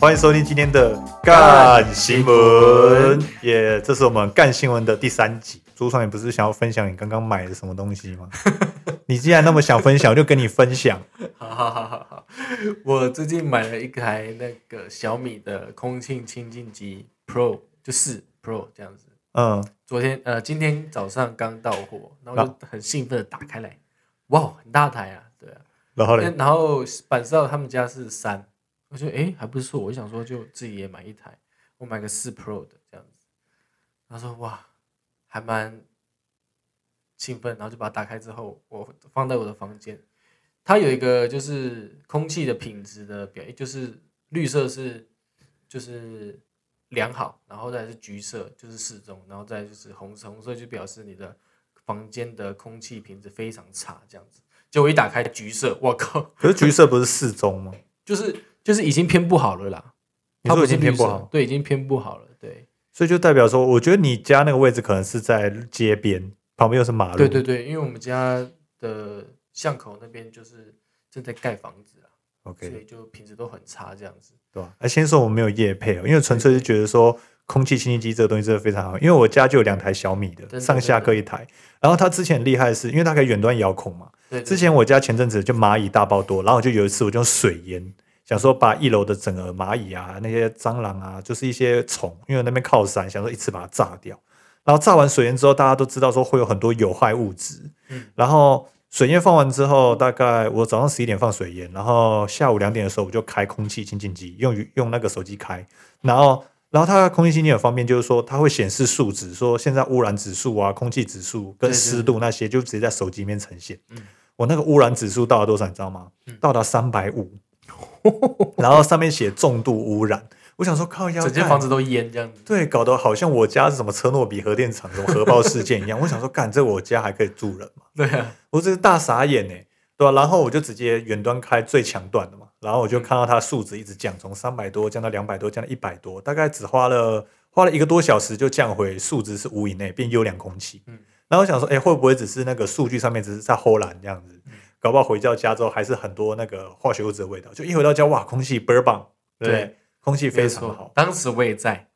欢迎收听今天的干新闻，耶！这是我们干新闻的第三集。朱爽，你不是想要分享你刚刚买的什么东西吗？你既然那么想分享，我就跟你分享。好好好好好，我最近买了一台那个小米的空气清净机 Pro，就四 Pro 这样子。嗯，昨天呃，今天早上刚到货，然后就很兴奋的打开来，哇，很大台啊，对啊。然后嘞，然后板少他们家是三，我觉得诶还不错，我想说就自己也买一台，我买个四 Pro 的这样子。他说哇，还蛮兴奋，然后就把它打开之后，我放在我的房间。它有一个就是空气的品质的表，就是绿色是就是良好，然后再是橘色就是适中，然后再就是红色，红色就表示你的房间的空气品质非常差这样子。结果一打开橘色，我靠！可是橘色不是适中吗？就是就是已经偏不好了啦。你说已经偏不好，对，已经偏不好了，对。所以就代表说，我觉得你家那个位置可能是在街边，旁边又是马路。对对对，因为我们家的巷口那边就是正在盖房子啊，OK，所以就品质都很差这样子，对吧？哎，先说我们没有夜配哦，因为纯粹是觉得说空气清新机这个东西真的非常好，因为我家就有两台小米的，上下各一台。然后它之前厉害的是，因为它可以远端遥控嘛。对。之前我家前阵子就蚂蚁大爆多，然后就有一次我就用水淹。想说把一楼的整个蚂蚁啊、那些蟑螂啊，就是一些虫，因为那边靠山，想说一次把它炸掉。然后炸完水烟之后，大家都知道说会有很多有害物质。嗯。然后水烟放完之后，大概我早上十一点放水烟，然后下午两点的时候我就开空气清净机，用用那个手机开。然后，然后它空气清净很方便，就是说它会显示数值，说现在污染指数啊、空气指数跟湿度那些，就直接在手机里面呈现。嗯。我那个污染指数到了多少，你知道吗？到达三百五。然后上面写重度污染，我想说靠，整间房子都淹这样子，对，搞得好像我家是什么车诺比核电厂什么核爆事件一样。我想说，干这我家还可以住人吗？对啊，我这是大傻眼呢，对吧？然后我就直接远端开最强段的嘛，然后我就看到它数值一直降，从三百多降到两百多，降到一百多，大概只花了花了一个多小时就降回数值是五以内，变优良空气。嗯，然后我想说，哎，会不会只是那个数据上面只是在偷懒这样子？搞不好回到家之后还是很多那个化学物质的味道，就一回到家哇，空气倍儿棒，对，空气非常好。当时我也在，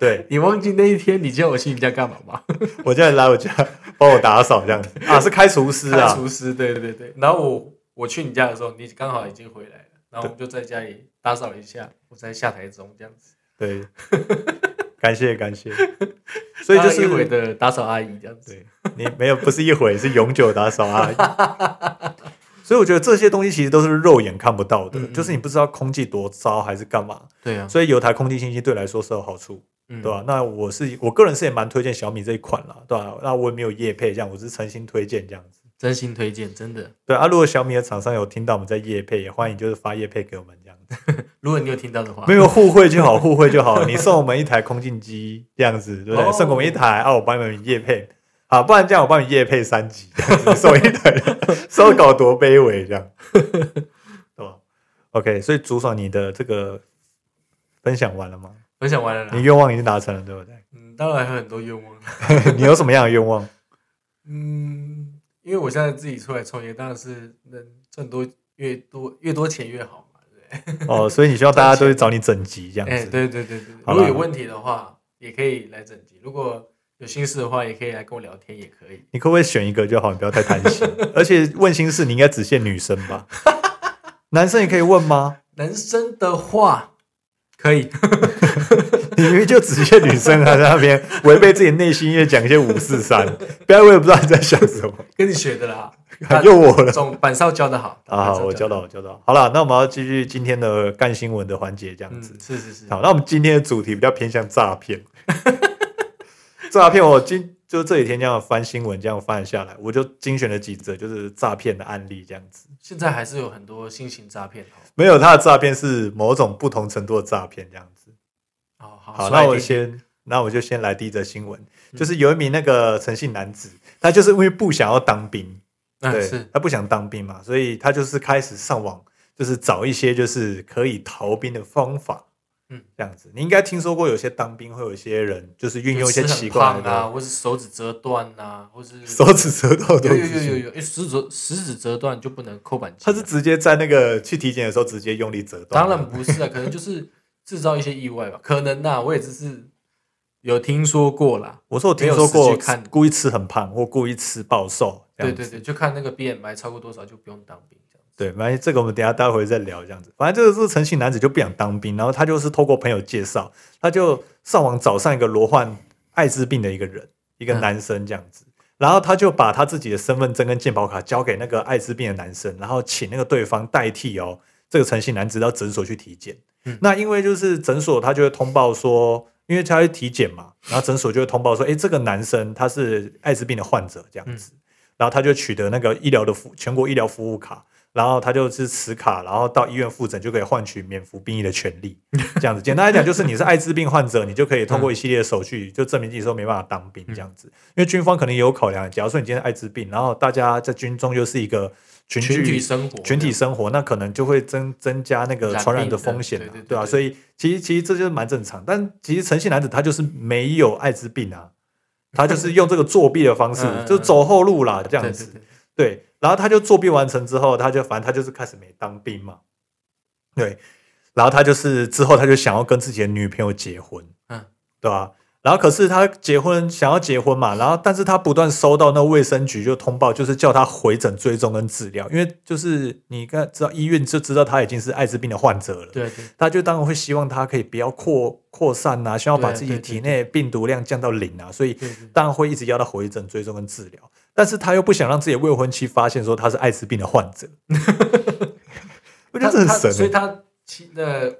对你忘记那一天你叫我去你家干嘛吗？我叫你来我家帮我打扫这样子啊，是开厨师啊，厨师，对对对。然后我我去你家的时候，你刚好已经回来了，然后我们就在家里打扫一下，我在下台中这样子。对，感谢感谢。所以就是一回的打扫阿姨这样子，对你没有不是一回是永久打扫阿姨。所以我觉得这些东西其实都是肉眼看不到的，就是你不知道空气多糟还是干嘛。对啊，所以有台空气清新对来说是有好处，嗯对吧？那我是我个人是也蛮推荐小米这一款啦，对吧？那我也没有业配这样，我是诚心推荐这样子。真心推荐，真的。对啊，如果小米的厂商有听到我们在夜配，也欢迎就是发夜配给我们。如果你有听到的话，没有互惠就好，互惠就好。你送我们一台空净机这样子，对不对？送我们一台啊，我帮你们夜配。好，不然这样我帮你夜配三集，送一台，收搞多卑微这样，对吧？OK，所以竹爽，你的这个分享完了吗？分享完了，你愿望已经达成了，对不对？嗯，当然还有很多愿望。你有什么样的愿望？嗯。因为我现在自己出来创业，当然是能赚多越多越多钱越好？哦，所以你需要大家都去找你整集这样子。对对对对，如果有问题的话，也可以来整集；如果有心事的话，也可以来跟我聊天，也可以。你可不可以选一个就好？你不要太贪心。而且问心事，你应该只限女生吧？男生也可以问吗？男生的话。可以，你明明就只限女生还在那边违背自己内心，也讲一些五四三，不然我也不知道你在想什么，跟你学的啦，又我了。总板少教的好啊，我教到，教到。好了，那我们要继续今天的干新闻的环节，这样子。是是是。好，那我们今天的主题比较偏向诈骗。诈骗，我今就这几天这样翻新闻，这样翻下来，我就精选了几则就是诈骗的案例，这样子。现在还是有很多新型诈骗没有，他的诈骗是某种不同程度的诈骗，这样好，那我先，那我就先来第一则新闻，就是有一名那个诚信男子，他就是因为不想要当兵，对，他不想当兵嘛，所以他就是开始上网，就是找一些就是可以逃兵的方法。嗯，这样子，你应该听说过有些当兵会有一些人，就是运用一些奇怪的啊，或是手指折断呐，或是手指折断，有有有有有，食指食指折断就不能扣板机。他是直接在那个去体检的时候直接用力折断？当然不是啊，可能就是制造一些意外吧？可能呐，我也只是有听说过啦。我说我听说过看故意吃很胖或故意吃暴瘦，对对对，就看那个 BMI 超过多少就不用当兵这样。对，反正这个我们等下待会再聊，这样子。反正这个是诚信男子就不想当兵，然后他就是透过朋友介绍，他就上网找上一个罗患艾滋病的一个人，一个嗯男生这样子。然后他就把他自己的身份证跟健保卡交给那个艾滋病的男生，然后请那个对方代替哦这个诚信男子到诊所去体检。嗯。那因为就是诊所他就会通报说，因为他会体检嘛，然后诊所就会通报说，诶，这个男生他是艾滋病的患者这样子，然后他就取得那个医疗的服全国医疗服务卡，然后他就是持卡，然后到医院复诊就可以换取免服兵役的权利，这样子。简单来讲，就是你是艾滋病患者，你就可以通过一系列的手续，就证明自己说没办法当兵这样子。因为军方可能也有考量，假如说你今天艾滋病，然后大家在军中又是一个群群体聚生活，群体生活，那可能就会增增加那个染传染的风险、啊，对对对对啊，所以其实其实这就是蛮正常，但其实诚信男子他就是没有艾滋病啊，他就是用这个作弊的方式就走后路啦，这这样子。对，然后他就作弊完成之后，他就反正他就是开始没当兵嘛，对，然后他就是之后他就想要跟自己的女朋友结婚，嗯，对吧、然后可是他结婚想要结婚嘛，然后但是他不断收到那卫生局就通报，就是叫他回诊追踪跟治疗，因为就是你刚知道医院就知道他已经是艾滋病的患者了，对对。他就当然会希望他可以不要扩扩散呐、希望把自己体内病毒量降到零啊，所以当然会一直要他回诊追踪跟治疗，但是他又不想让自己的未婚妻发现说他是艾滋病的患者，我觉得这很他神、欸。所以他妻的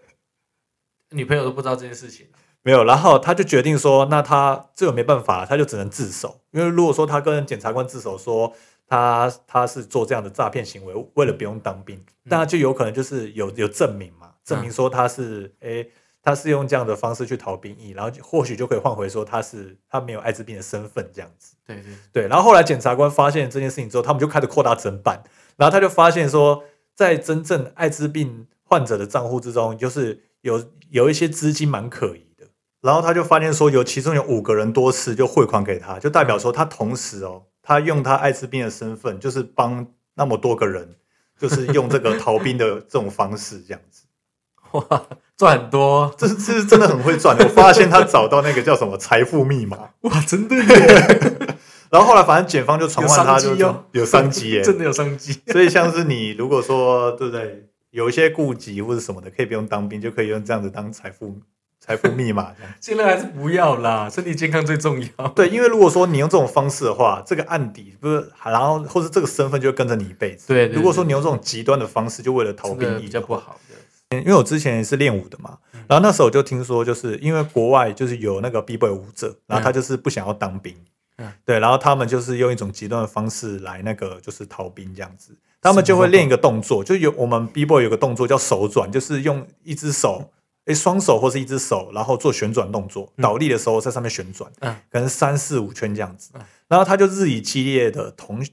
女朋友都不知道这件事情。没有，然后他就决定说，那他这个没办法，他就只能自首，因为如果说他跟检察官自首说他他是做这样的诈骗行为，为了不用当兵，那就有可能就是有有证明嘛，证明说他是诶。他是用这样的方式去逃兵役，然后或许就可以换回说他是他没有艾滋病的身份这样子。对对，对，然后后来检察官发现这件事情之后，他们就开始扩大侦办，然后他就发现说，在真正艾滋病患者的账户之中，就是有有一些资金蛮可疑的。然后他就发现说，有其中有五个人多次就汇款给他，就代表说他同时哦，他用他艾滋病的身份，就是帮那么多个人，就是用这个逃兵的这种方式这样子。哇，赚很多这这是真的很会赚。我发现他找到那个叫什么财富密码，哇，真的耶，然后后来反正检方就传唤他就有商机哦有商机耶，真的有商机。所以像是你如果说对不对，有一些顾忌或者什么的，可以不用当兵，就可以用这样子当财富财富密码这样。现在还是不要啦，身体健康最重要。对，因为如果说你用这种方式的话，这个案底不是，然后或者这个身份就会跟着你一辈子。对如果说你用这种极端的方式，就为了逃真兵役比较不好的。因为我之前也是练武的嘛，嗯然后那时候我就听说，就是因为国外就是有那个 B boy 舞者，然后他就是不想要当兵，嗯对，然后他们就是用一种极端的方式来那个就是逃兵这样子，他们就会练一个动作，就有我们 B boy 有个动作叫手转，就是用一只手。诶，双手或是一只手，然后做旋转动作，倒立的时候在上面旋转，嗯可能三四五圈这样子嗯，然后他就日以继夜的同，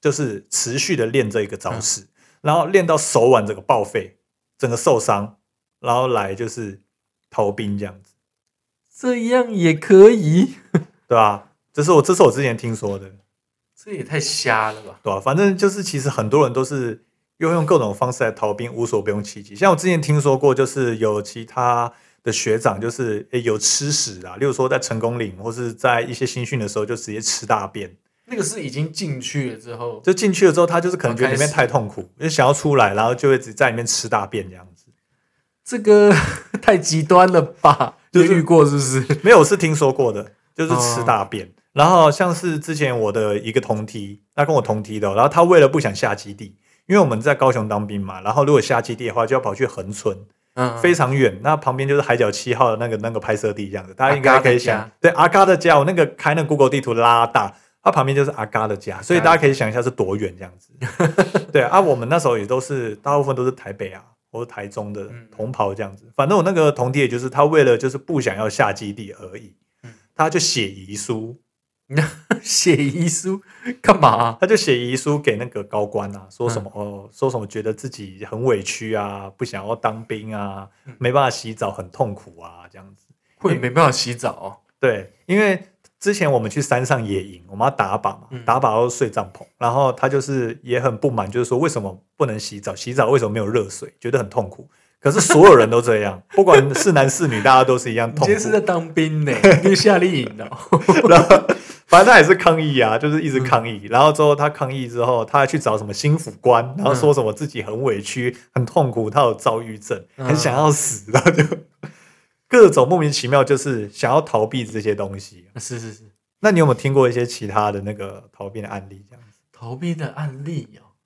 就是持续的练这一个招式，然后练到手腕整个报废，整个受伤，然后来就是逃兵这样子，这样也可以，对吧？这是我这是我之前听说的，这也太瞎了吧？对吧？反正就是其实很多人都是又用各种方式来逃兵，无所不用其极。像我之前听说过，就是有其他的学长就是诶有吃屎啊，例如说在成功岭或是在一些新训的时候就直接吃大便。那个是已经进去了之后，就进去了之后，他就是可能觉得里面太痛苦，就想要出来，然后就会只在里面吃大便这样子。这个 太极端了吧？就是遇过是不是？没有，我是听说过的，就是哦吃大便。然后像是之前我的一个同梯，他跟我同梯的哦，然后他为了不想下基地，因为我们在高雄当兵嘛，然后如果下基地的话，就要跑去恒村，嗯，非常远。那旁边就是海角七号的那个那个拍摄地，这样子，大家应该可以想对阿嘎的家，我那个开那个 Google 地图拉大，它旁边就是阿嘎的家，所以大家可以想一下是多远这样子。对啊，我们那时候也都是大部分都是台北啊或者台中的嗯同袍这样子。反正我那个同弟，也就是他为了就是不想要下基地而已嗯，他就写遗书，写遗书干嘛？他就写遗书给那个高官啊，说什么、嗯哦，说什么觉得自己很委屈啊，不想要当兵啊嗯，没办法洗澡，很痛苦啊，这样子。会没办法洗澡哦？对，因为之前我们去山上野营，我们要打靶嘛，嗯打靶要睡帐篷，然后他就是也很不满，就是说为什么不能洗澡？洗澡为什么没有热水？觉得很痛苦。可可是所有人都这样，不管是男是女，大家都是一样痛苦你今天。是在当兵呢，你是夏令营哦。然后反正他也是抗议啊，就是一直抗嗯议。然后之后他抗议之后，他还去找什么心腹官，然后说什么自己很委屈、很痛苦，他有躁郁症，嗯很想要死，然后就 各种莫名其妙，就是想要逃避这些东西。是是是，那你有没有听过一些其他的那个逃避的案例？这样子？逃避的案例哦，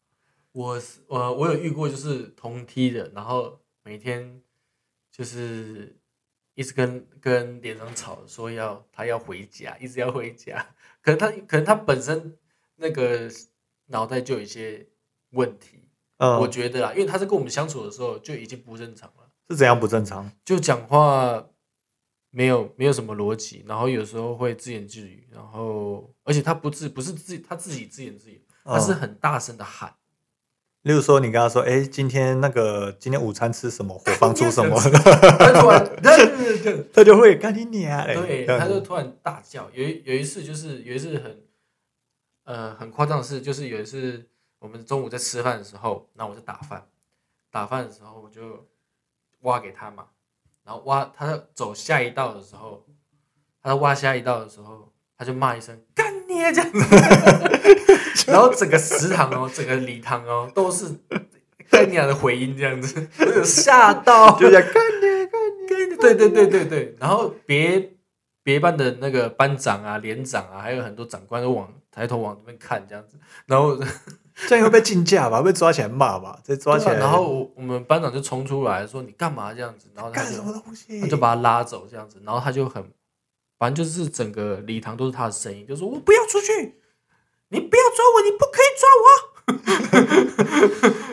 我是我我有遇过，就是同梯的，然后每天就是一直跟跟连长吵，说要他要回家，一直要回家。可能他可能他本身那个脑袋就有一些问题，我嗯，觉得啊，因为他在跟我们相处的时候就已经不正常了，是怎样不正常？就讲话没有没有什么逻辑，然后有时候会自言自语，然后而且他不自不是自他自己自言自语，他是嗯很大声的喊。例如说，你跟他说：“哎，今天那个今天午餐吃什么？伙房做什么 他突然，对对对对？” 他就会干你娘！对，他就突然大叫。有一有一次就是有一次很呃很夸张的事，就是有一次我们中午在吃饭的时候，那我在打饭，打饭的时候我就挖给他嘛，然后挖他走下一道的时候，他在挖下一道的时候，他就骂一声“干你啊”这样子，然后整个食堂哦，整个礼堂哦都是干你啊的回音这样子，我有吓到，就讲干你干你。对对对对对，然后别别班的那个班长啊、连长啊，还有很多长官都往抬头往那边看这样子，然后 这样会被禁驾吧？被抓起来骂吧？再抓起来，啊然后我我们班长就冲出来说你干嘛这样子，然后他就干什么东西？他就把他拉走这样子，然后他就很，反正就是整个礼堂都是他的声音，就说我不要出去，你不要抓我，你不可以抓我。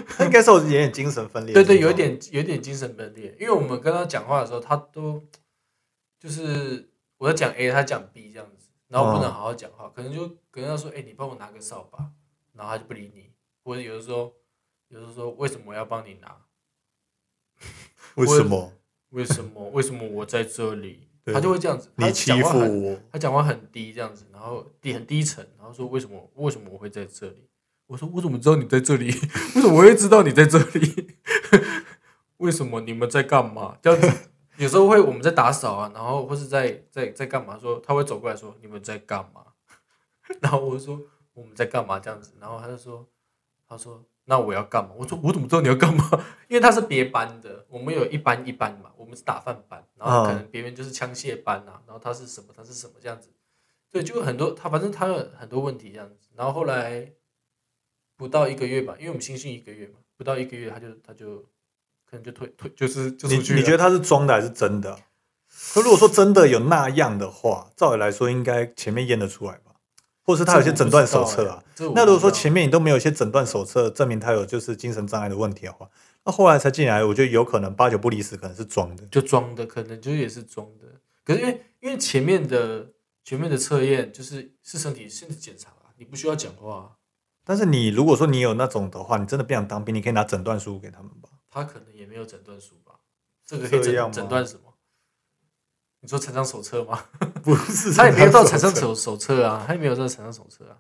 他应该是有点精神分裂。对对，有一。点有一点精神分裂，因为我们跟他讲话的时候，他都就是我在讲 A，他讲 B 这样子，然后不能好好讲话，可能就可能要说，哎、你帮我拿个扫把，然后他就不理你，或者有的时候，有的时候为什么我要帮你拿？为什么为什么？为什么我在这里？对他就会这样子，他你欺讲话我？他讲话很低这样子，然后低很低沉，然后说为什么为什么我会在这里？我说我怎么知道你在这里？为什么我会知道你在这里？为什么你们在干嘛？这样子有时候会我们在打扫啊，然后或是在在在干嘛？说他会走过来说你们在干嘛？然后我就说我们在干嘛这样子，然后他就说他说那我要干嘛？我说我怎么知道你要干嘛？因为他是别班的，我们有一班一班嘛，我们是打饭班，然后可能别人就是枪械班啊，然后他是什么他是什么这样子，对，就很多他反正他有很多问题这样子，然后后来不到一个月吧，因为我们新训一个月嘛，不到一个月他就他就可能就退退就是就你出去了你觉得他是装的还是真的？可如果说真的有那样的话，照理来说应该前面验得出来吧，或是他有些诊断手册啊。，那如果说前面你都没有一些诊断手册证明他有就是精神障碍的问题的话，那后来才进来，我觉得有可能八九不离十，可能是装的。就装的，可能就也是装的。可是因为因为前面的前面的测验就是是身体身体检查啊，你不需要讲话啊、但是你如果说你有那种的话，你真的不想当兵，你可以拿诊断书给他们吧。他可能也没有诊断书吧？这个可以这样吗诊诊断什么？你说成长手册吗？不是，他也没有到成长手手册啊，他也没有到成长手册啊。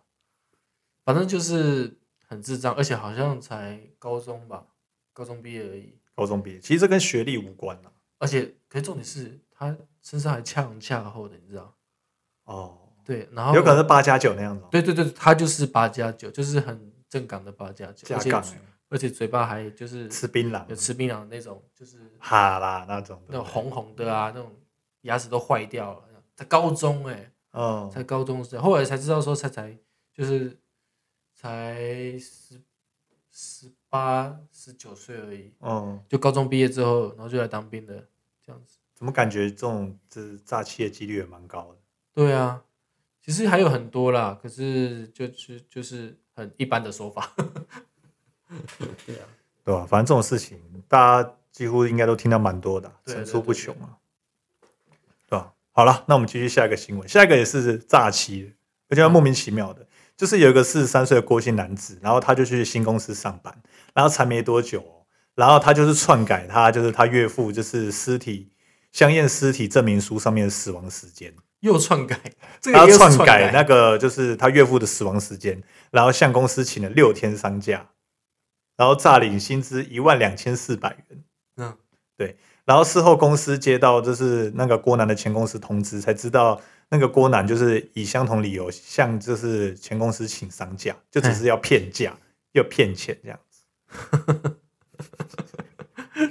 反正就是很智障，而且好像才高中吧，高中毕业而已。高中毕业，其实这跟学历无关啊。而且，可是重点是他身上还恰红恰厚的，你知道？哦，对，然后有可能是八加九那样子哦，对对对，他就是八加九，就是很正港的八加九，加杠欸而且嘴巴还就是吃槟榔有，吃槟榔的那种，就是哈啦那种那种红红的啊，那种牙齿都坏掉了。在高中哎、嗯，才高中时，后来才知道说才才就是才十十八十九岁而已，嗯，就高中毕业之后，然后就来当兵的这样子。怎么感觉这种这诈欺的几率也蛮高的？对啊，其实还有很多啦，可是就是就是很一般的说法。对啊，对吧？反正这种事情，大家几乎应该都听到蛮多的层出不穷啊？好了，那我们继续下一个新闻，下一个也是诈欺的，而且莫名其妙的，就是有一个四十三岁的郭姓男子，然后他就去新公司上班，然后才没多久、哦，然后他就是篡改他就是他岳父就是尸体相验尸体证明书上面的死亡时间。又篡改，这个他篡篡改那个就是他岳父的死亡时间，然后向公司请了六天丧假，然后诈领薪资一万两千四百元。嗯，然后事后公司接到就是那个郭楠的前公司通知，才知道那个郭楠就是以相同理由向就是前公司请丧假，就只是要骗假 要骗钱这样子。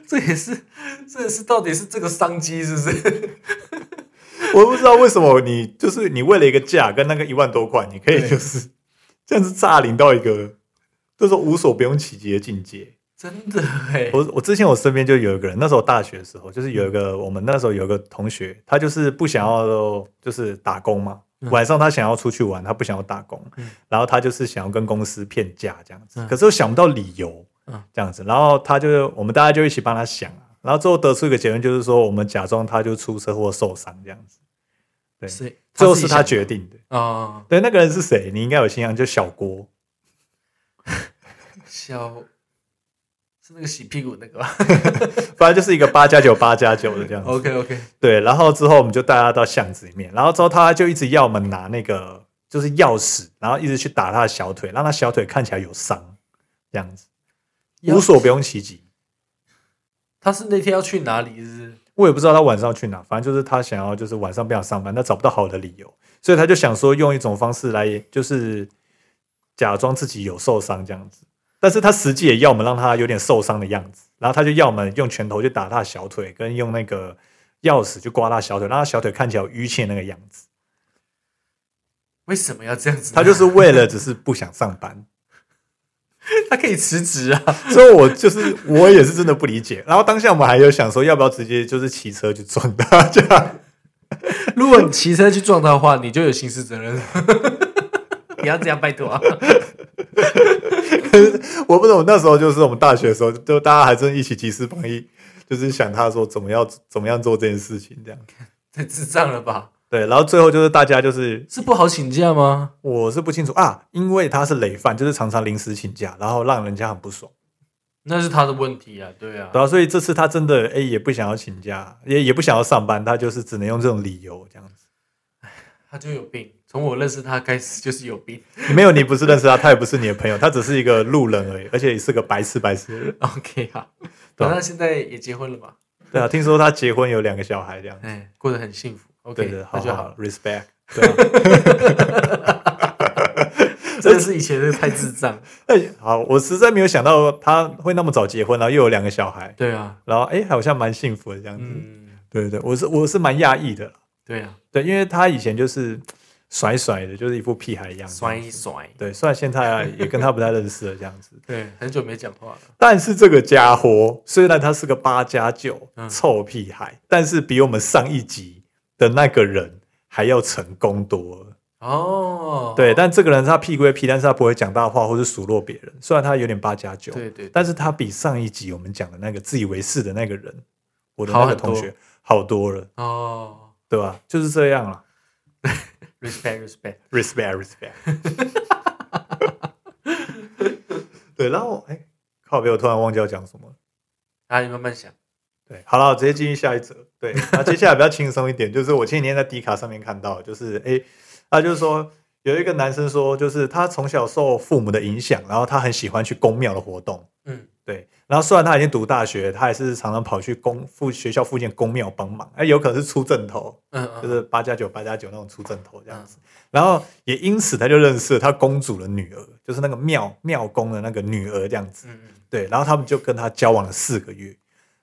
这也是，这也是到底是这个商机是不是？我不知道为什么你就是你为了一个价跟那个一万多块，你可以就是这样子诈领到一个就是无所不用其极的境界。真的哎，我我之前我身边就有一个人，那时候大学的时候，就是有一个我们那时候有一个同学，他就是不想要就是打工嘛，嗯。晚上他想要出去玩，他不想要打工，嗯。然后他就是想要跟公司骗假这样子，嗯。可是又想不到理由，嗯。这样子，然后他就我们大家就一起帮他想啊，然后最后得出一个结论，就是说我们假装他就出车祸受伤这样子，对是最后是他他决定的。啊，对，那个人是谁？你应该有印象，就小郭。小是那个洗屁股那个吧 反正就是一个八加九八加九的这样子。？OK OK，对，然后之后我们就带他到巷子里面，然后之后他就一直要我们拿那个就是钥匙，然后一直去打他的小腿，让他小腿看起来有伤，这样子无所不用其极。他是那天要去哪里？是？我也不知道他晚上要去哪，反正就是他想要就是晚上不想上班，他找不到好的理由，所以他就想说用一种方式来就是假装自己有受伤这样子，但是他实际也要我们让他有点受伤的样子，然后他就要我们用拳头去打他小腿，跟用那个钥匙去刮他小腿，让他小腿看起来有淤青那个样子。为什么要这样子？他就是为了只是不想上班，他可以辞职啊。所以我就是我也是真的不理解。然后当下我们还有想说，要不要直接就是骑车去撞他这样。如果你骑车去撞他的话，你就有刑事责任。你要这样拜托啊！我不懂，那时候就是我们大学的时候，就大家还真一起集思广益，就是想他说怎么样怎么样做这件事情这样。太智障了吧？对，然后最后就是大家就是是不好请假吗？我是不清楚啊，因为他是累犯，就是常常临时请假，然后让人家很不爽。那是他的问题啊，对啊。对啊，所以这次他真的哎也不想要请假，也也不想要上班，他就是只能用这种理由这样子。他就有病，从我认识他开始就是有病。没有，你不是认识他，他也不是你的朋友，他只是一个路人而已，而且也是个白痴白痴的人。OK 好，对啊反正他现在也结婚了吧，对啊，听说他结婚有两个小孩这样。哎，过得很幸福。OK，对对，好就好了。，respect。对啊，真的是以前的太智障。哎，好，我实在没有想到他会那么早结婚，然后又有两个小孩，对啊，然后哎，好像蛮幸福的这样子。嗯，对对对，我是我是蛮讶异的啦。对啊，对，因为他以前就是甩甩的，就是一副屁孩一样。甩一。甩。对，虽然现在啊也跟他不太认识了这样子，对，很久没讲话了。但是这个家伙虽然他是个八加九嗯臭屁孩，但是比我们上一集的那个人还要成功多了。哦，对，但这个人他屁归屁，但是他不会讲大话或是数落别人。虽然他有点八加九，对对，但是他比上一集我们讲的那个自以为是的那个人，我的那个同学好多了，哦对吧？就是这样了 ，respect respect。，respect respect。对，然后哎，靠北，我突然忘记要讲什么了。啊，你慢慢想。对，好了，我直接进入下一则。对，那接下来比较轻松一点，就是我前几天在迪卡上面看到，就是哎，他就是说有一个男生说，就是他从小受父母的影响，然后他很喜欢去公庙的活动。嗯，对，然后虽然他已经读大学，他还是常常跑去公附学校附近公庙帮忙，哎，有可能是出正头，嗯嗯，就是八加九八加九那种出正头这样子。然后也因此他就认识了他公主的女儿，就是那个庙庙公的那个女儿这样子。嗯嗯对，然后他们就跟他交往了四个月，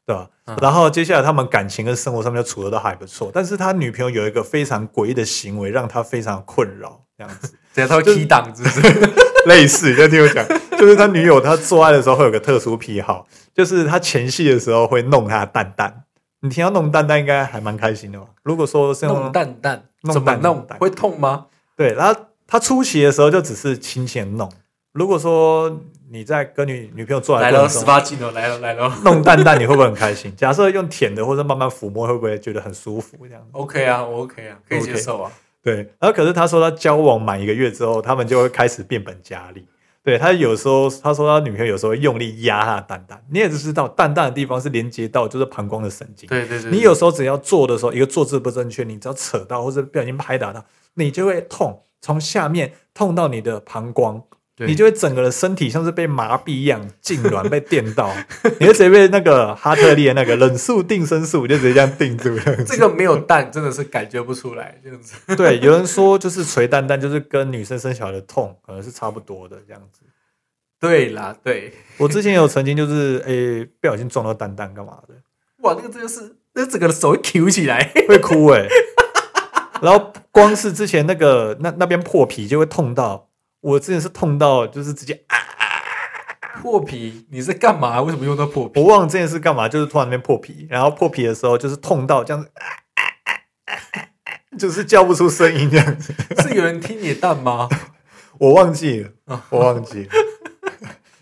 对吧？嗯然后接下来他们感情跟生活上面就处的都还不错，但是他女朋友有一个非常诡异的行为，让他非常困扰，这样子等下他会 key 档，是不是？类似，你就听我讲，就是他女友他做爱的时候会有个特殊癖好，就是他前戏的时候会弄他的蛋蛋。你听到弄蛋蛋应该还蛮开心的吧？如果说是弄蛋蛋弄怎么弄？蛋弄蛋会痛吗？对，然后他初期的时候就只是轻轻地弄。如果说你在跟你女朋友做爱来了，十八禁了，来了来了。弄蛋蛋，你会不会很开心？假设用舔的或者慢慢抚摸，会不会觉得很舒服？这样子 OK 啊，我 OK 啊，可以接受啊。对。然后可是他说他交往满一个月之后，他们就会开始变本加厉。对他有时候他说他女朋友有时候会用力压他的蛋蛋，你也知道蛋蛋的地方是连接到就是膀胱的神经。对对对，你有时候只要做的时候，一个坐姿不正确，你只要扯到或者不小心拍打到，你就会痛，从下面痛到你的膀胱，对你就会整个的身体像是被麻痹一样痉挛被电到，你会直接被那个哈特利的那个冷速定身术就直接这样定住这样子这个没有蛋真的是感觉不出来，这样子。对，有人说就是捶蛋蛋，就是跟女生生小孩的痛可能是差不多的这样子。对啦，对，我之前有曾经就是诶、不小心撞到蛋蛋干嘛的，哇，那个真的是，那整个手会 Q 起来。会哭诶、然后光是之前那个那那边破皮就会痛到，我之前是痛到就是直接啊，破皮，你在干嘛？为什么用到破皮？我忘了这件事干嘛，就是突然那边破皮，然后破皮的时候就是痛到这样子，啊就是叫不出声音这样子，是有人听你的蛋吗？我忘记了，我忘记了，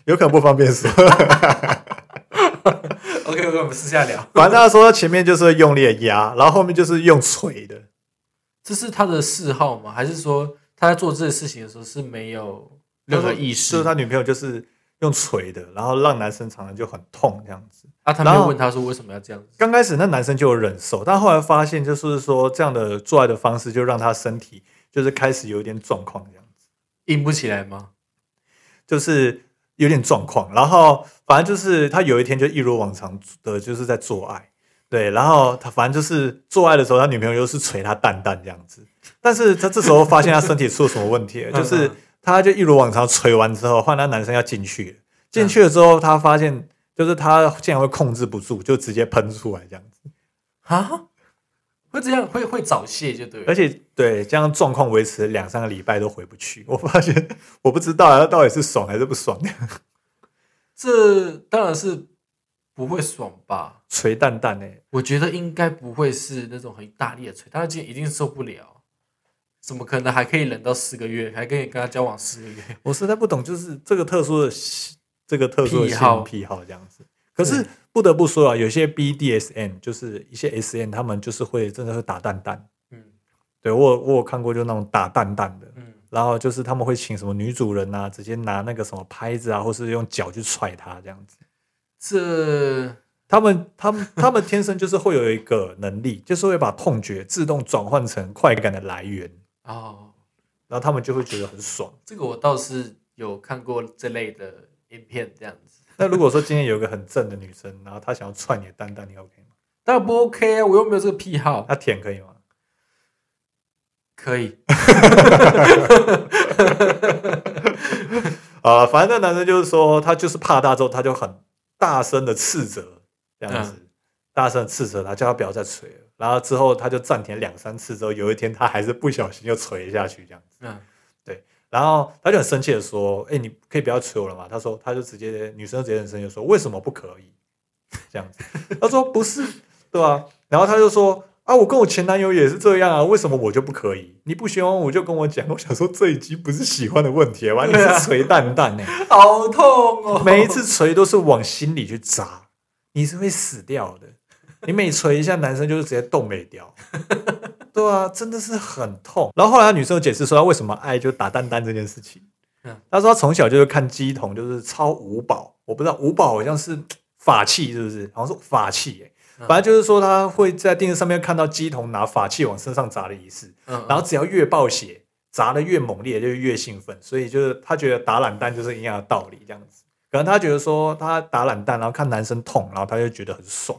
有可能不方便说。OK，OK，我们私下聊。反正他说他前面就是用力的压，然后后面就是用锤的。这是他的嗜好吗？还是说他在做这些事情的时候是没有任何意识？就是他女朋友就是用捶的，然后让男生常常就很痛这样子。啊，他没有问他说为什么要这样子？刚开始那男生就有忍受，但后来发现就是说这样的做爱的方式就让他身体就是开始有一点状况这样子，硬不起来吗？就是有点状况。然后反正就是他有一天就一如往常的就是在做爱，对，然后他反正就是做爱的时候，他女朋友又是捶他蛋蛋这样子，但是他这时候发现他身体出了什么问题了，就是嗯他就一如往常捶完之后，换那男生要进去，进去了之后，他发现就是他竟然会控制不住，就直接喷出来这样子，啊，会这样会会早泄就对了。而且对这样状况维持两三个礼拜都回不去。我发现我不知道他到底是爽还是不爽，这当然是不会爽吧？捶蛋蛋欸呢、我觉得应该不会是那种很大力的捶，他今天一定受不了。怎么可能还可以忍到四个月，还可以跟他交往四个月？我实在不懂，就是这个特殊的这个特殊的癖好性癖好这样子。可是不得不说啊，有些 BDSM 就是一些 SM，他们就是会真的会打蛋蛋。嗯对我我有看过，就那种打蛋蛋的，嗯，然后就是他们会请什么女主人啊，直接拿那个什么拍子啊，或是用脚去踹他这样子。这他们他们他们天生就是会有一个能力，就是会把痛觉自动转换成快感的来源，哦，然后他们就会觉得很爽。这个我倒是有看过这类的影片，这样子。那如果说今天有一个很正的女生，然后她想要踹你的蛋蛋，你 OK 吗？当然不 OK 啊，我又没有这个癖好。那舔可以吗？可以，啊，反正那男生就是说，他就是怕大之后，他就很大声的斥责，这样子，大声的斥责他，叫他不要再吹了。然后之后他就暂停两三次之后，有一天他还是不小心又捶下去这样子。嗯，对然后他就很生气的说：“哎、你可以不要捶我了嘛？”他说，他就直接女生直接很生气地说：“为什么不可以？” 这样子，他说：“不是，对吧、然后他就说：“啊，我跟我前男友也是这样啊，为什么我就不可以？你不喜欢我就跟我讲。”我想说，这已经不是喜欢的问题了吧？你对啊是捶蛋蛋呢、好痛哦！每一次捶都是往心里去扎，你是会死掉的。你每捶一下，男生就是直接动没掉。对啊，真的是很痛。然后后来女生有解释说，她为什么爱就打蛋蛋这件事情嗯。她说她从小就是看鸡童，就是超五宝，我不知道五宝好像是法器，是不是？好像是法器耶、嗯反正就是说，他会在电视上面看到鸡童拿法器往身上砸的仪式，嗯，然后只要越爆血，砸的越猛烈，就越兴奋。所以就是他觉得打懒蛋就是一样的道理，这样子。可能他觉得说他打懒蛋，然后看男生痛，然后他就觉得很爽。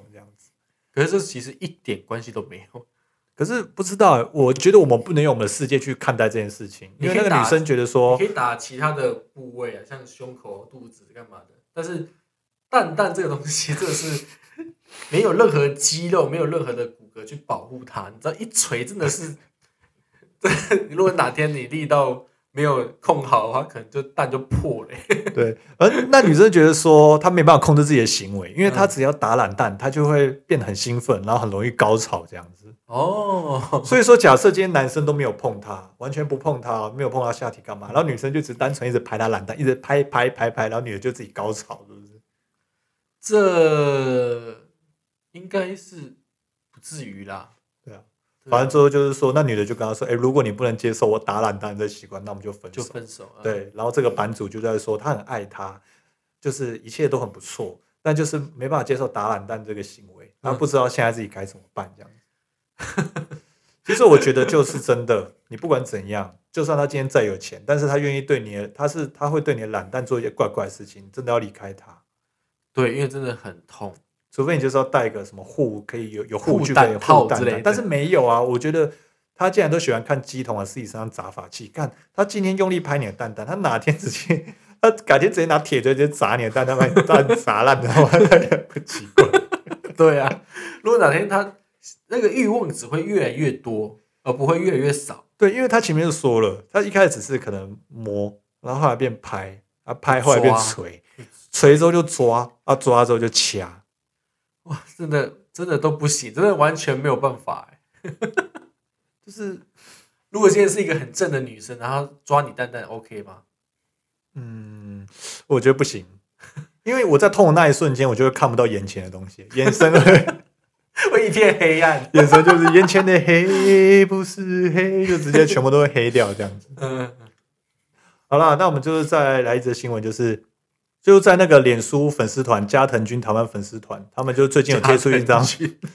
可是这其实一点关系都没有。可是不知道，我觉得我们不能用我们的世界去看待这件事情，因为那个女生觉得你说可，以打其他的部位啊，像胸口、肚子干嘛的，但是蛋蛋这个东西真的是没有任何肌肉，没有任何的骨骼去保护它，你知道一锤真的是，如果哪天你力道没有控好的话，可能就蛋就破了欸、对，而那女生觉得说她没办法控制自己的行为，因为她嗯只要打懒蛋，她就会变得很兴奋，然后很容易高潮这样子。哦，所以说，假设今天男生都没有碰她，完全不碰她，没有碰她下体干嘛，然后女生就只单纯一直拍她懒蛋，一直拍拍拍拍，然后女的就自己高潮，是不是？这应该是不至于啦。反正最后就是说，那女的就跟他说：“哎、如果你不能接受我打懒蛋这习惯，那我们就分手。就分手。嗯，对，然后这个版主就在说，他很爱她，就是一切都很不错，但就是没办法接受打懒蛋这个行为，他不知道现在自己该怎么办这样子。其实我觉得就是真的，你不管怎样，就算他今天再有钱，但是他愿意对你，他是他会对你的懒蛋做一些怪怪的事情，真的要离开他。对，因为真的很痛。除非你就是要带个什么护，可以有有护具护蛋可以护蛋套之类的但是没有啊。我觉得他既然都喜欢看鸡童啊，自己身上砸法器，看他今天用力拍你的蛋蛋，他哪天直接他改天直接拿铁锤直接砸你的蛋蛋，把你蛋砸烂的话，那也不奇怪。对啊，如果哪天他那个欲望只会越来越多，而不会越来越少。对，因为他前面就说了，他一开始只是可能摸，然后后来变拍，啊拍，后来变抓锤，锤之后就抓，啊抓之后就掐。哇，真的真的都不行，真的完全没有办法哎。就是如果现在是一个很正的女生，然后抓你蛋蛋，OK 吗？嗯，我觉得不行，因为我在痛的那一瞬间，我就会看不到眼前的东西，眼神会。会一片黑暗。眼神就是眼前的黑不是黑，就直接全部都会黑掉这样子。嗯，好了，那我们就是再来一则新闻，就是就在那个脸书粉丝团加藤君台湾粉丝团，他们就最近有贴出一张，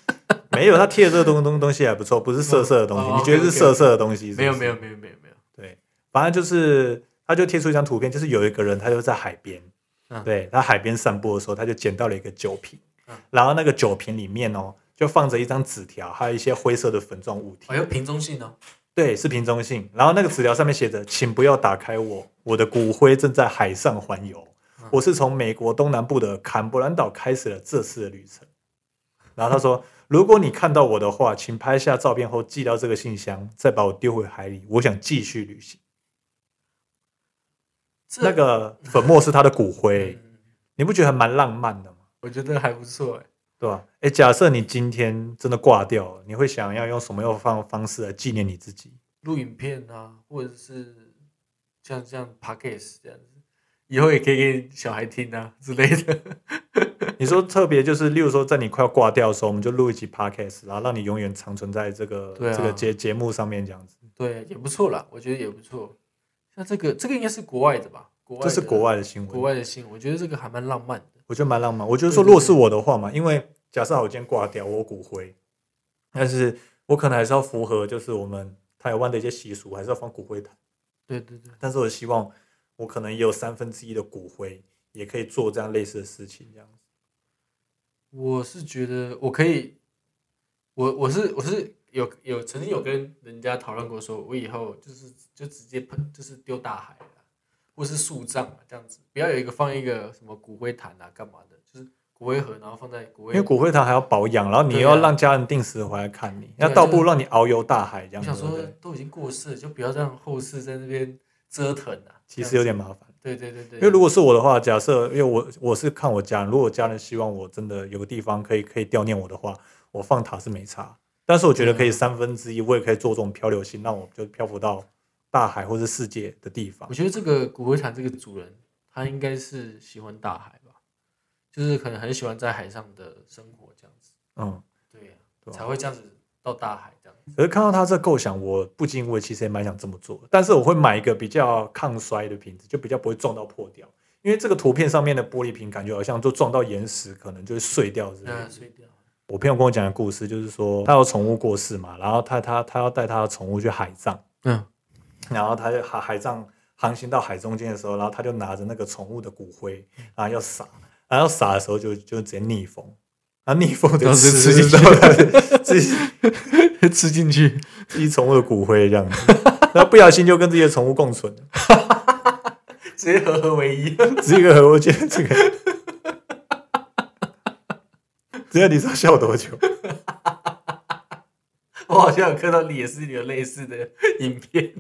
没有他贴的这个东东东西还不错，不是色色的东西，哦你觉得是色色的东西是不是没有没有没有没有没有。对，反正就是他就贴出一张图片，就是有一个人他就在海边，嗯对他海边散步的时候，他就捡到了一个酒瓶，嗯然后那个酒瓶里面哦就放着一张纸条，还有一些灰色的粉状物体。哦，有瓶中信哦。对，是瓶中信。然后那个纸条上面写着：“请不要打开我，我的骨灰正在海上环游。嗯我是从美国东南部的坎伯兰岛开始了这次的旅程。”然后他说：“如果你看到我的话，请拍下照片后寄到这个信箱，再把我丢回海里。我想继续旅行。”那个粉末是他的骨灰，嗯你不觉得还蛮浪漫的吗？我觉得还不错哎。对吧？哎，假设你今天真的挂掉了，你会想要用什么样方方式来纪念你自己？录影片啊，或者是像像 podcast 这样子，以后也可以给小孩听啊之类的。你说特别就是，例如说，在你快要挂掉的时候，我们就录一集 podcast，然后让你永远长存在这个、这个节节目上面，这样子。对，也不错啦，我觉得也不错。像这个，这个应该是国外的吧？国外的这是国外的新闻，国外的新闻，我觉得这个还蛮浪漫的。我觉得蛮浪漫。我觉得说，果是我的话嘛，因为假设好我今天挂掉，我骨灰，但是我可能还是要符合就是我们台湾的一些习俗，还是要放骨灰坛。对对对，但是我希望我可能也有三分之一的骨灰，也可以做这样类似的事情，这样子。我是觉得我可以，我我是我是有有曾经有跟人家讨论过，说我以后就是就直接喷，就是丢大海了，或是树葬啊这样子，不要有一个放一个什么骨灰坛啊干嘛的，就是骨灰盒，然后放在骨灰因为骨灰坛还要保养，然后你又要让家人定时回来看你，那倒不如让你遨游大海这样子。我想说都已经过世了，就不要让后世在那边折腾啊。其实有点麻烦。对对对对，因为如果是我的话，假设因为我我是看我家人，如果家人希望我真的有个地方可以可以悼念我的话，我放塔是没差。但是我觉得可以三分之一，我也可以做这种漂流性，让我就漂浮到大海或是世界的地方我。觉得这个骨灰坛这个主人，他应该是喜欢大海吧，就是可能很喜欢在海上的生活这样子，嗯，对呀、啊才会这样子到大海这样子。可是看到他这构想，我不禁我其实也蛮想这么做，但是我会买一个比较抗摔的瓶子，就比较不会撞到破掉。因为这个图片上面的玻璃瓶感觉好像就撞到岩石，可能就会碎掉之类的那。碎掉。我朋友跟我讲的故事，就是说他有宠物过世嘛，然后他他他要带他的宠物去海葬，嗯，然后他就海海葬航行到海中间的时候，然后他就拿着那个宠物的骨灰，然后要撒，然后要撒的时候就就直接逆风，然后逆风就然后就吃吃进去自己 吃进去，自己宠物的骨灰这样子，然后不小心就跟自己的宠物共存了，直接合合为一。这个我觉得这个，只要你知道笑多久？我好像有看到你也是有类似的影片。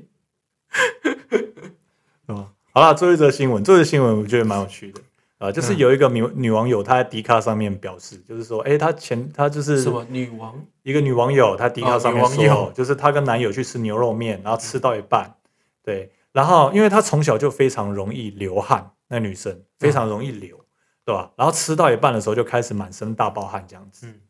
哦，好了，最后一则新闻，这则新闻我觉得蛮有趣的啊、就是嗯有一个女女网友，她在迪卡上面表示，就是说，哎、她前她就是什么女王？一个女网友，她迪卡哦上面说，就是她跟男友去吃牛肉面，然后吃到一半，对，然后因为她从小就非常容易流汗，那女生非常容易流，对吧？然后吃到一半的时候就开始满身大爆汗这样子，嗯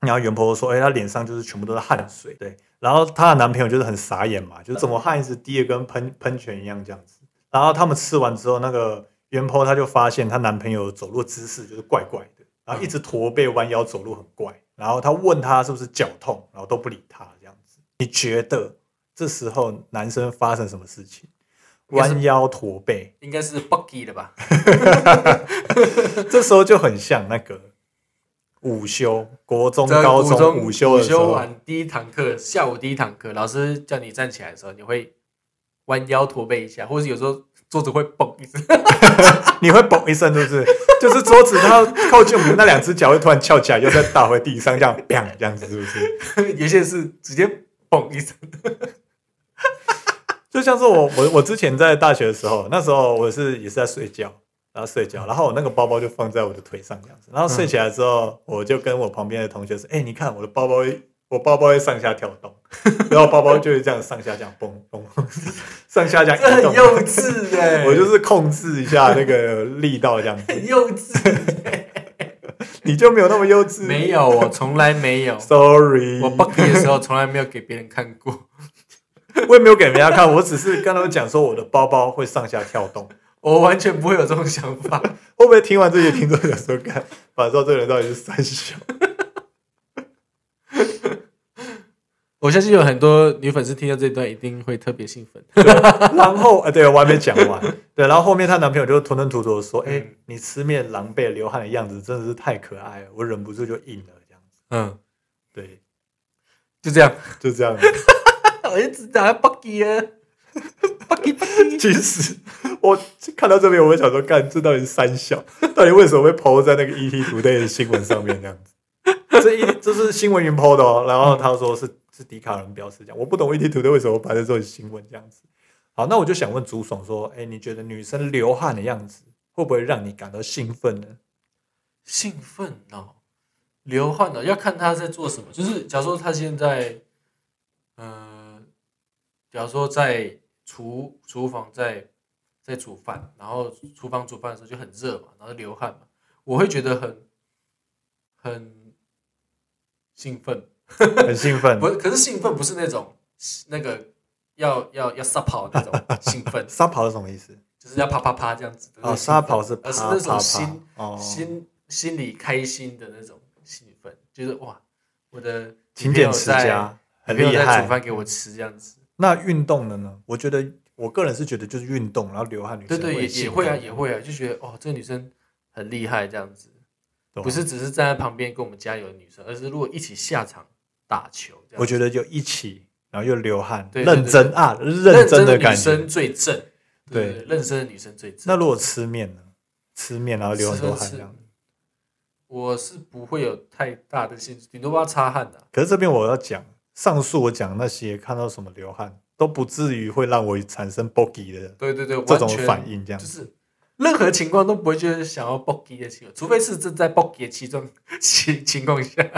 然后袁婆婆说：“哎、她脸上就是全部都是汗水。”对，然后她的男朋友就是很傻眼嘛，就是怎么汗一直滴的跟喷喷泉一样这样子。然后他们吃完之后，那个袁坡她就发现她男朋友走路姿势就是怪怪的，然后一直驼背弯腰走路很怪。然后她问他是不是脚痛，然后都不理他这样子。你觉得这时候男生发生什么事情？弯腰驼背，应该是 Bucky 的吧？这时候就很像那个午休，国中、高中午中午休的时候，完第一堂课，下午第一堂课，老师叫你站起来的时候，你会弯腰驼背一下，或者有时候桌子会嘣一声。你会嘣一声，是不是？就是桌子它靠近我们那两只脚会突然翘起来，又再打回地上，这样砰这样子，是不是？有些是直接嘣一声。就像是我我我之前在大学的时候，那时候我是也是在睡觉，然后睡觉，然后我那个包包就放在我的腿上这样子，然后睡起来之后，我就跟我旁边的同学说：“哎、你看我的包包会，我包包会上下跳动，然后包包就会这样上下这样蹦蹦，上下这样移动。”这很幼稚哎、我就是控制一下那个力道这样子，很幼稚。你就没有那么幼稚。没有，我从来没有。，sorry，我 Bucky 的时候从来没有给别人看过，我也没有给人家看，我只是跟他们讲说我的包包会上下跳动。我完全不会有这种想法。会不会听完这些听众想说，看，反正这个人到底是三小？我相信有很多女粉丝听到这段一定会特别兴奋。然后，呃，对我还没讲完，对，然后后面她男朋友就吞吞吐吐的说，哎、嗯你吃面狼狈流汗的样子真的是太可爱了，我忍不住就硬了，这样子，嗯，对，就这样。就这样。我一直打 buggy 啊，buggy buggy。其实我看到这边，我会想说，干，这到底是三小，到底为什么会 PO 在那个 ET Today 的新闻上面这样子？这一这是新闻云 PO 的哦，然后他说是是迪卡人表示这样，我不懂 ET two 为什么拍的这种新闻这样子。好，那我就想问朱爽说，哎，你觉得女生流汗的样子会不会让你感到兴奋呢？兴奋哦，流汗哦，要看他在做什么。就是假如说他现在，呃，假如说在厨厨房在在煮饭，然后厨房煮饭的时候就很热嘛，然后流汗嘛，我会觉得很很兴奋。很兴奋不，，是，可是兴奋不是那种那个要要要撒跑的那种兴奋，撒跑是什么意思？就是要啪啪啪这样子的哦。撒跑是 而是那种心哦，心心里开心的那种兴奋，就是哇，我的勤俭持家，很厉害煮。饭给我吃这样子。那运动的呢？我觉得我个人是觉得就是运动，然后流汗女生对对，也也会啊，也会啊，就觉得哦，这个女生很厉害这样子，不是只是站在旁边跟我们加油的女生，而是如果一起下场打球我觉得就一起，然后又流汗，对对认真啊，认认真的感觉女生。最正，对对，认真的女生最正。那如果吃面呢？吃面然后流很多汗吃这样。我是不会有太大的兴趣，顶多帮她擦汗的、可是这边我要讲，上述我讲那些看到什么流汗，都不至于会让我产生 boggy 的对对对，这种反应，这样就。是任何情况都不会觉得想要 boggy 的情况，除非是正在 boggy 的其中情 情况下。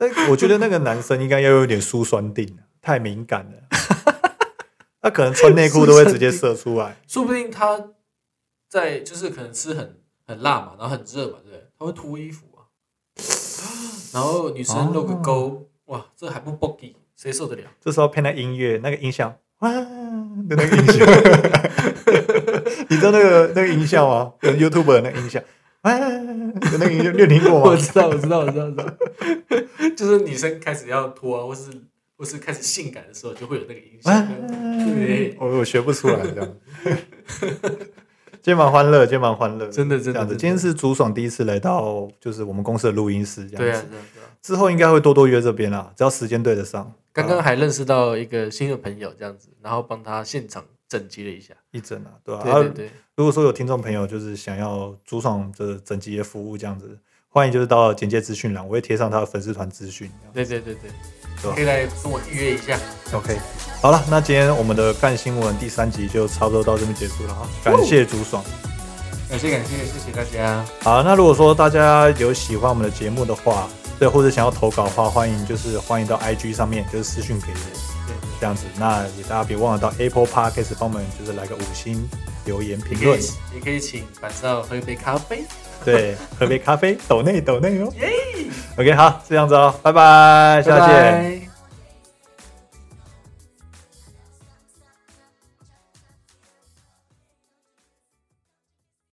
那我觉得那个男生应该要有点舒酸定，太敏感了。他可能穿内裤都会直接射出来。说不定他在就是可能吃很很辣嘛，然后很热嘛，对不对？他会脱衣服啊，然后女生露个沟，哇，这还不 boggy，谁受得了？这时候配那音乐，那个音效，哇的那个音效，你知道那个那个音效吗有？YouTube 的那个音效，哎那个音效，你有听过吗？我知道，我知道，我知道，知道，就是女生开始要脱啊，或是或是开始性感的时候，就会有那个音效。对我我学不出来这样。肩膀欢乐，肩膀欢乐，真的真的这样子。今天是朱爽第一次来到，就是我们公司的录音室这，样子。对啊，对啊。之后应该会多多约这边啦，只要时间对得上。刚刚还认识到一个新的朋友，这样子，然后帮他现场整集了一下。一整啊，对吧、对啊？对对，如果说有听众朋友就是想要朱爽的整集的服务这样子，欢迎就是到简介资讯栏，我会贴上他的粉丝团资讯。对对对对对可以来跟我预约一下。OK，好了，那今天我们的干新闻第三集就差不多到这边结束了哈，感谢朱爽。感谢感谢，谢谢大家。好，那如果说大家有喜欢我们的节目的话，对，或者想要投稿的话，欢迎就是欢迎到 IG 上面就是私讯给我对，这样子。那也大家别忘了到 Apple Podcast 帮我们就是来个五星留言评论也可以，请板少喝一杯咖啡。对，喝杯咖啡，抖内抖内哦。OK，好，这样子哦，拜拜，下次见。拜拜